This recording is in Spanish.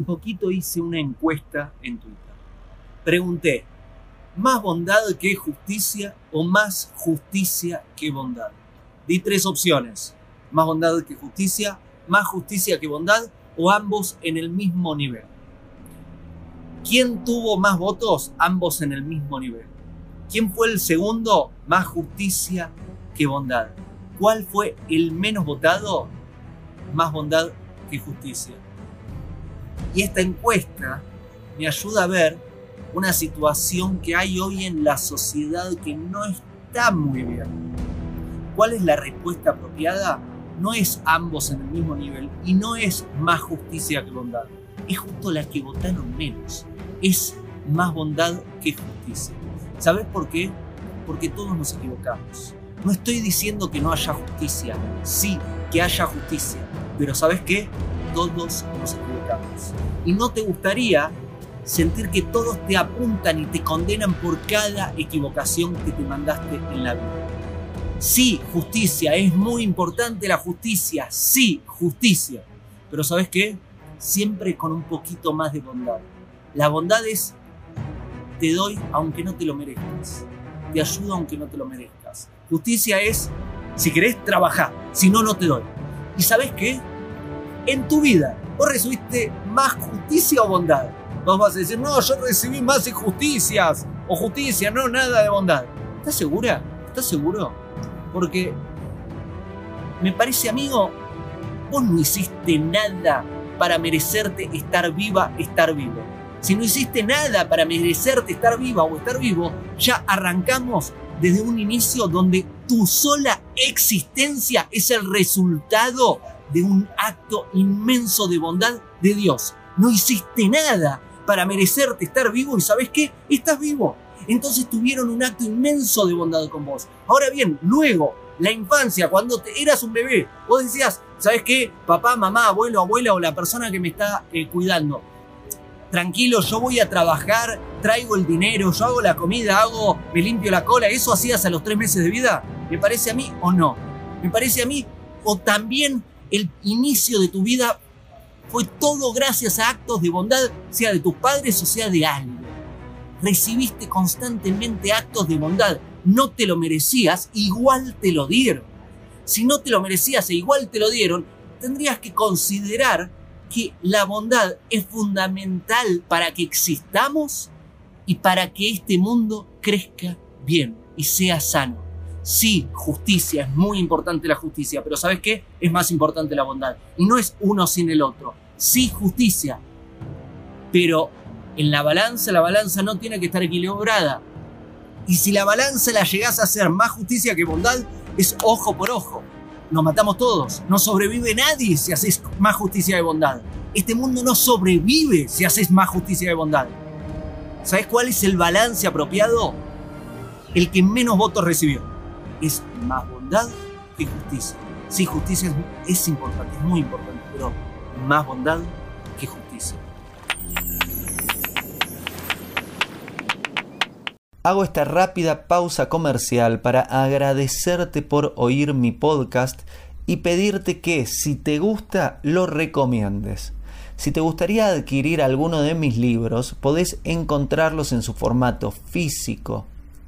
poquito hice una encuesta en Twitter. Pregunté, ¿más bondad que justicia o más justicia que bondad? Di tres opciones, más bondad que justicia, más justicia que bondad o ambos en el mismo nivel. ¿Quién tuvo más votos? Ambos en el mismo nivel. ¿Quién fue el segundo? Más justicia que bondad. ¿Cuál fue el menos votado? Más bondad que justicia. Y esta encuesta me ayuda a ver una situación que hay hoy en la sociedad que no está muy bien. ¿Cuál es la respuesta apropiada? No es ambos en el mismo nivel y no es más justicia que bondad. Es justo la que votaron menos. Es más bondad que justicia. ¿Sabes por qué? Porque todos nos equivocamos. No estoy diciendo que no haya justicia. Sí, que haya justicia. Pero ¿sabes qué? Todos nos equivocamos. Y no te gustaría sentir que todos te apuntan y te condenan por cada equivocación que te mandaste en la vida. Sí, justicia, es muy importante la justicia, sí, justicia. Pero ¿sabes qué? Siempre con un poquito más de bondad. La bondad es, te doy aunque no te lo merezcas. Te ayudo aunque no te lo merezcas. Justicia es, si querés, trabajar, si no, no te doy. ¿Y sabes qué? En tu vida, vos recibiste más justicia o bondad. Vos vas a decir, no, yo recibí más injusticias o justicia, no, nada de bondad. ¿Estás segura? ¿Estás seguro? Porque me parece, amigo, vos no hiciste nada para merecerte estar viva, estar vivo. Si no hiciste nada para merecerte estar viva o estar vivo, ya arrancamos desde un inicio donde tu sola existencia es el resultado de un acto inmenso de bondad de Dios. No hiciste nada para merecerte estar vivo y sabes qué? Estás vivo. Entonces tuvieron un acto inmenso de bondad con vos. Ahora bien, luego, la infancia, cuando te, eras un bebé, vos decías, ¿sabes qué? Papá, mamá, abuelo, abuela o la persona que me está eh, cuidando. Tranquilo, yo voy a trabajar, traigo el dinero, yo hago la comida, hago, me limpio la cola. ¿Eso hacías a los tres meses de vida? ¿Me parece a mí o no? ¿Me parece a mí? O también el inicio de tu vida fue todo gracias a actos de bondad, sea de tus padres o sea de alguien recibiste constantemente actos de bondad. No te lo merecías, igual te lo dieron. Si no te lo merecías e igual te lo dieron, tendrías que considerar que la bondad es fundamental para que existamos y para que este mundo crezca bien y sea sano. Sí, justicia, es muy importante la justicia, pero ¿sabes qué? Es más importante la bondad. Y no es uno sin el otro. Sí, justicia, pero en la balanza, la balanza no tiene que estar equilibrada. Y si la balanza la llegás a hacer más justicia que bondad, es ojo por ojo. Nos matamos todos. No sobrevive nadie si haces más justicia que bondad. Este mundo no sobrevive si haces más justicia que bondad. ¿Sabes cuál es el balance apropiado? El que menos votos recibió. Es más bondad que justicia. Sí, justicia es, es importante, es muy importante, pero más bondad que justicia. Hago esta rápida pausa comercial para agradecerte por oír mi podcast y pedirte que si te gusta lo recomiendes. Si te gustaría adquirir alguno de mis libros, podés encontrarlos en su formato físico